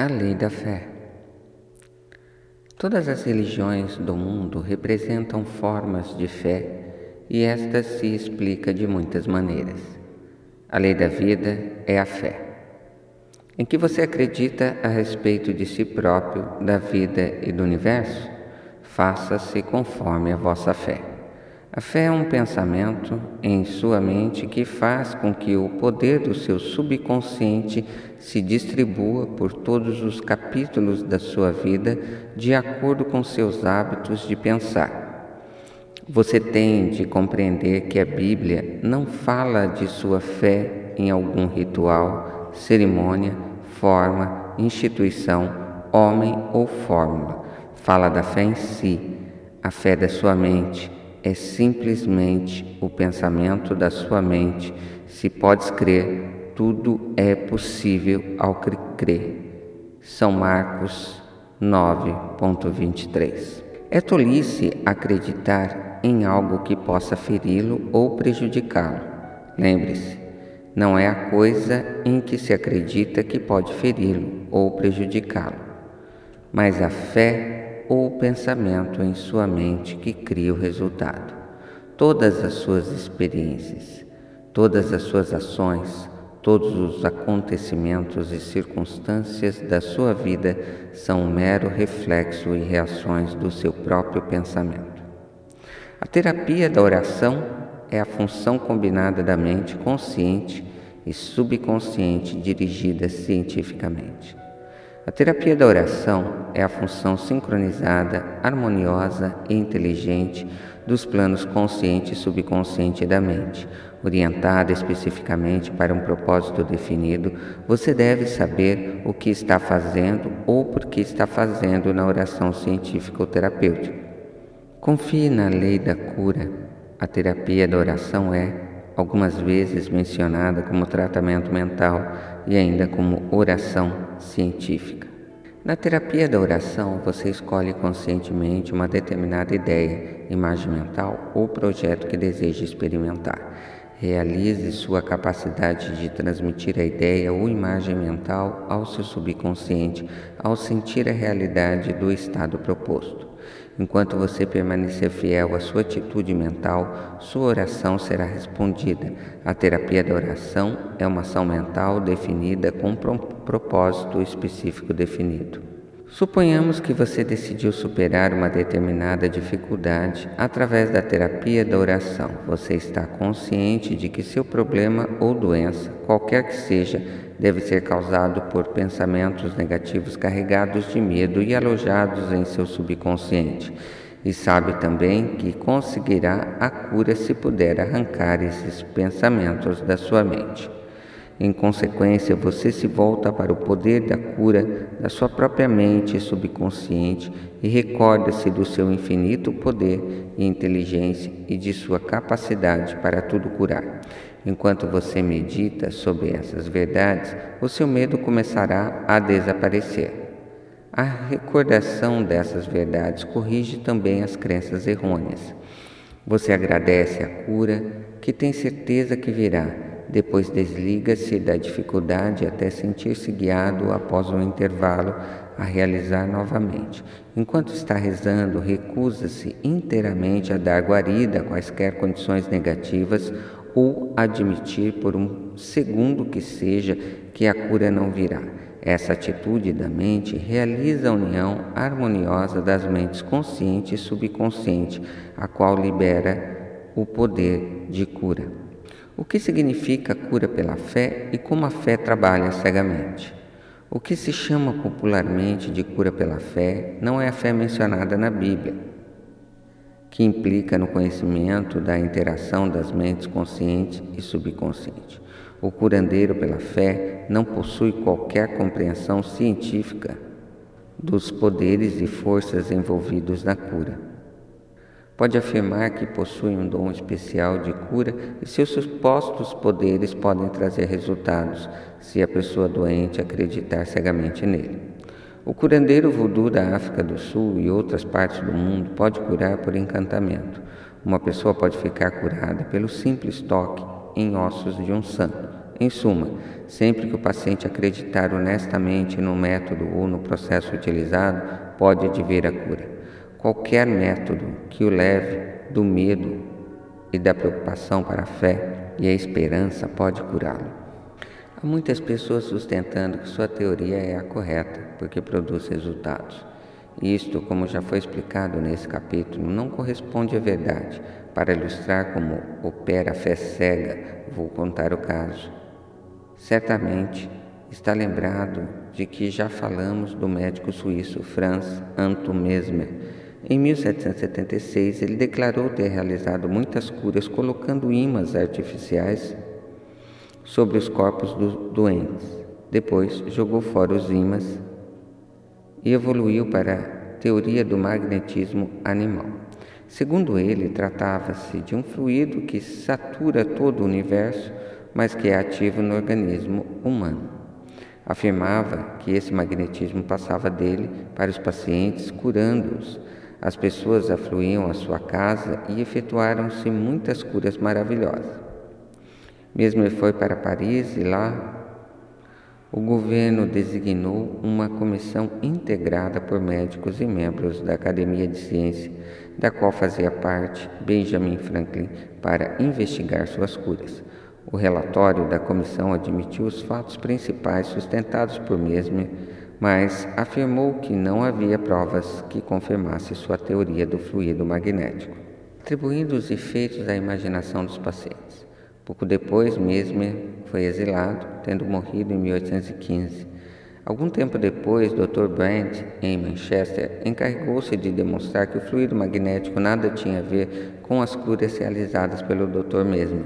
A lei da fé. Todas as religiões do mundo representam formas de fé e esta se explica de muitas maneiras. A lei da vida é a fé. Em que você acredita a respeito de si próprio, da vida e do universo, faça-se conforme a vossa fé. A fé é um pensamento em sua mente que faz com que o poder do seu subconsciente se distribua por todos os capítulos da sua vida de acordo com seus hábitos de pensar. Você tem de compreender que a Bíblia não fala de sua fé em algum ritual, cerimônia, forma, instituição, homem ou fórmula. Fala da fé em si, a fé da sua mente é simplesmente o pensamento da sua mente. Se podes crer, tudo é possível ao crer. São Marcos 9.23 É tolice acreditar em algo que possa feri-lo ou prejudicá-lo. Lembre-se, não é a coisa em que se acredita que pode feri-lo ou prejudicá-lo, mas a fé ou o pensamento em sua mente que cria o resultado. Todas as suas experiências, todas as suas ações, todos os acontecimentos e circunstâncias da sua vida são um mero reflexo e reações do seu próprio pensamento. A terapia da oração é a função combinada da mente consciente e subconsciente dirigida cientificamente. A terapia da oração é a função sincronizada, harmoniosa e inteligente dos planos consciente e subconsciente da mente. Orientada especificamente para um propósito definido, você deve saber o que está fazendo ou por que está fazendo na oração científica ou terapêutica. Confie na lei da cura. A terapia da oração é, algumas vezes, mencionada como tratamento mental e ainda como oração científica. Na terapia da oração, você escolhe conscientemente uma determinada ideia, imagem mental ou projeto que deseja experimentar. Realize sua capacidade de transmitir a ideia ou imagem mental ao seu subconsciente ao sentir a realidade do estado proposto. Enquanto você permanecer fiel à sua atitude mental, sua oração será respondida. A terapia da oração é uma ação mental definida com um propósito específico definido. Suponhamos que você decidiu superar uma determinada dificuldade através da terapia da oração. Você está consciente de que seu problema ou doença, qualquer que seja, deve ser causado por pensamentos negativos carregados de medo e alojados em seu subconsciente. E sabe também que conseguirá a cura se puder arrancar esses pensamentos da sua mente. Em consequência, você se volta para o poder da cura da sua própria mente subconsciente e recorda-se do seu infinito poder e inteligência e de sua capacidade para tudo curar. Enquanto você medita sobre essas verdades, o seu medo começará a desaparecer. A recordação dessas verdades corrige também as crenças errôneas. Você agradece a cura que tem certeza que virá depois desliga-se da dificuldade até sentir-se guiado após um intervalo a realizar novamente. Enquanto está rezando, recusa-se inteiramente a dar guarida a quaisquer condições negativas ou admitir por um segundo que seja que a cura não virá. Essa atitude da mente realiza a união harmoniosa das mentes consciente e subconsciente, a qual libera o poder de cura. O que significa cura pela fé e como a fé trabalha cegamente? O que se chama popularmente de cura pela fé não é a fé mencionada na Bíblia, que implica no conhecimento da interação das mentes consciente e subconsciente. O curandeiro pela fé não possui qualquer compreensão científica dos poderes e forças envolvidos na cura pode afirmar que possui um dom especial de cura e seus supostos poderes podem trazer resultados se a pessoa doente acreditar cegamente nele. O curandeiro voodoo da África do Sul e outras partes do mundo pode curar por encantamento. Uma pessoa pode ficar curada pelo simples toque em ossos de um santo, Em suma, sempre que o paciente acreditar honestamente no método ou no processo utilizado, pode advir a cura. Qualquer método que o leve do medo e da preocupação para a fé e a esperança pode curá-lo. Há muitas pessoas sustentando que sua teoria é a correta, porque produz resultados. Isto, como já foi explicado nesse capítulo, não corresponde à verdade. Para ilustrar como opera a fé cega, vou contar o caso. Certamente está lembrado de que já falamos do médico suíço Franz Anton Mesmer. Em 1776, ele declarou ter realizado muitas curas colocando ímãs artificiais sobre os corpos dos doentes. Depois, jogou fora os ímãs e evoluiu para a teoria do magnetismo animal. Segundo ele, tratava-se de um fluido que satura todo o universo, mas que é ativo no organismo humano. Afirmava que esse magnetismo passava dele para os pacientes, curando-os. As pessoas afluíam à sua casa e efetuaram-se muitas curas maravilhosas. Mesmo ele foi para Paris e lá o governo designou uma comissão integrada por médicos e membros da Academia de Ciência, da qual fazia parte Benjamin Franklin, para investigar suas curas. O relatório da comissão admitiu os fatos principais sustentados por Mesmer, mas afirmou que não havia provas que confirmassem sua teoria do fluido magnético, atribuindo os efeitos à imaginação dos pacientes. Pouco depois, Mesmer foi exilado, tendo morrido em 1815. Algum tempo depois, Dr. Brandt, em Manchester, encarregou-se de demonstrar que o fluido magnético nada tinha a ver com as curas realizadas pelo Dr. Mesmer.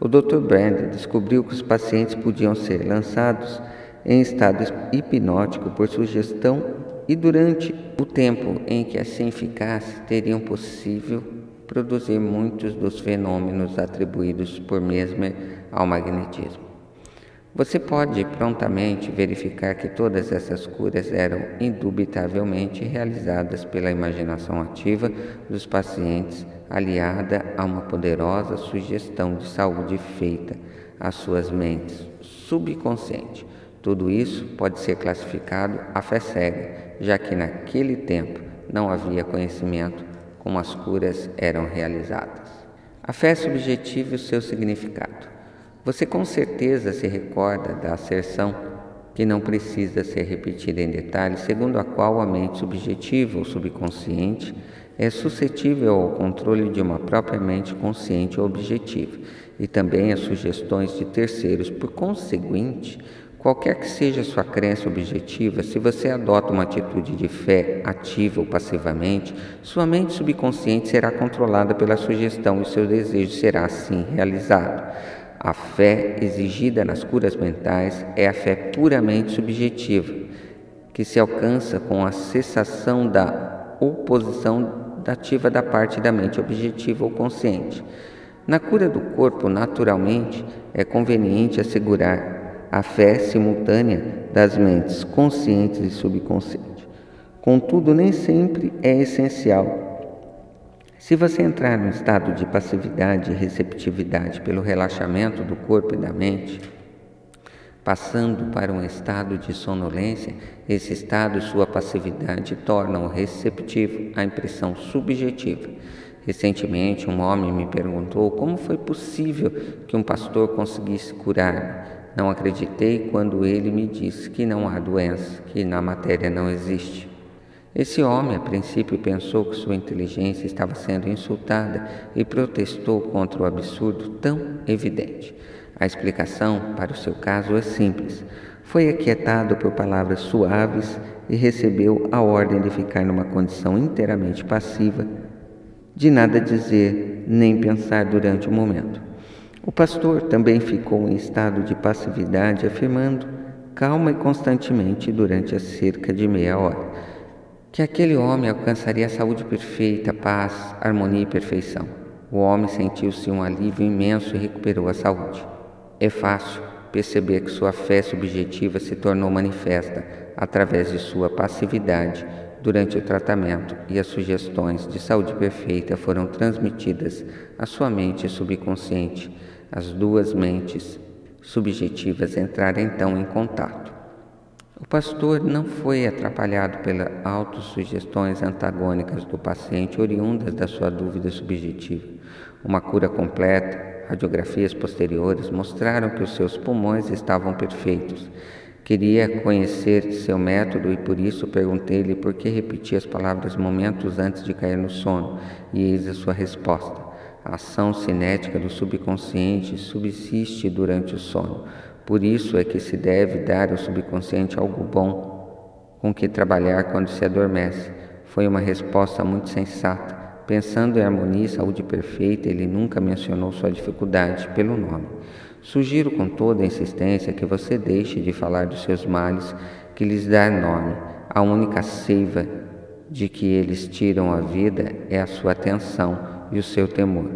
O Dr. Brandt descobriu que os pacientes podiam ser lançados em estado hipnótico por sugestão e durante o tempo em que assim ficasse, teriam possível produzir muitos dos fenômenos atribuídos por Mesmer ao magnetismo. Você pode prontamente verificar que todas essas curas eram indubitavelmente realizadas pela imaginação ativa dos pacientes, aliada a uma poderosa sugestão de saúde feita às suas mentes subconsciente. Tudo isso pode ser classificado a fé cega, já que naquele tempo não havia conhecimento como as curas eram realizadas. A fé é subjetiva e o seu significado. Você com certeza se recorda da asserção que não precisa ser repetida em detalhes, segundo a qual a mente subjetiva ou subconsciente é suscetível ao controle de uma própria mente consciente ou objetiva e também às sugestões de terceiros. Por conseguinte, Qualquer que seja a sua crença objetiva, se você adota uma atitude de fé, ativa ou passivamente, sua mente subconsciente será controlada pela sugestão e seu desejo será assim realizado. A fé exigida nas curas mentais é a fé puramente subjetiva, que se alcança com a cessação da oposição dativa da parte da mente objetiva ou consciente. Na cura do corpo, naturalmente, é conveniente assegurar a fé simultânea das mentes conscientes e subconscientes. Contudo, nem sempre é essencial. Se você entrar no estado de passividade e receptividade pelo relaxamento do corpo e da mente, passando para um estado de sonolência, esse estado e sua passividade tornam receptivo à impressão subjetiva. Recentemente, um homem me perguntou como foi possível que um pastor conseguisse curar não acreditei quando ele me disse que não há doença, que na matéria não existe. Esse homem, a princípio, pensou que sua inteligência estava sendo insultada e protestou contra o absurdo tão evidente. A explicação para o seu caso é simples. Foi aquietado por palavras suaves e recebeu a ordem de ficar numa condição inteiramente passiva, de nada dizer nem pensar durante o momento. O pastor também ficou em estado de passividade, afirmando, calma e constantemente durante a cerca de meia hora, que aquele homem alcançaria a saúde perfeita, paz, harmonia e perfeição. O homem sentiu-se um alívio imenso e recuperou a saúde. É fácil perceber que sua fé subjetiva se tornou manifesta através de sua passividade durante o tratamento e as sugestões de saúde perfeita foram transmitidas à sua mente subconsciente as duas mentes subjetivas entraram então em contato. O pastor não foi atrapalhado pelas autossugestões antagônicas do paciente oriundas da sua dúvida subjetiva. Uma cura completa, radiografias posteriores mostraram que os seus pulmões estavam perfeitos. Queria conhecer seu método e por isso perguntei-lhe por que repetia as palavras momentos antes de cair no sono, e eis a sua resposta. A ação cinética do subconsciente subsiste durante o sono. Por isso é que se deve dar ao subconsciente algo bom com que trabalhar quando se adormece. Foi uma resposta muito sensata. Pensando em harmonia e saúde perfeita, ele nunca mencionou sua dificuldade pelo nome. Sugiro com toda a insistência que você deixe de falar dos seus males, que lhes dá nome. A única seiva de que eles tiram a vida é a sua atenção e o seu temor.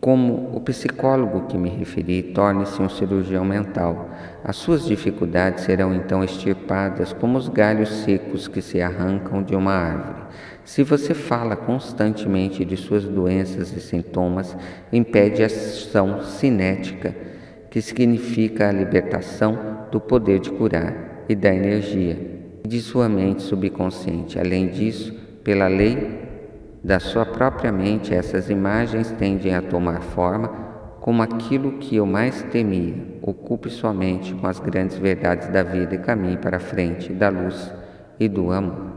Como o psicólogo que me referi torne-se um cirurgião mental, as suas dificuldades serão então extirpadas como os galhos secos que se arrancam de uma árvore. Se você fala constantemente de suas doenças e sintomas, impede a ação cinética, que significa a libertação do poder de curar e da energia de sua mente subconsciente. Além disso, pela lei da sua própria mente, essas imagens tendem a tomar forma como aquilo que eu mais temia. Ocupe sua mente com as grandes verdades da vida e caminhe para a frente da luz e do amor.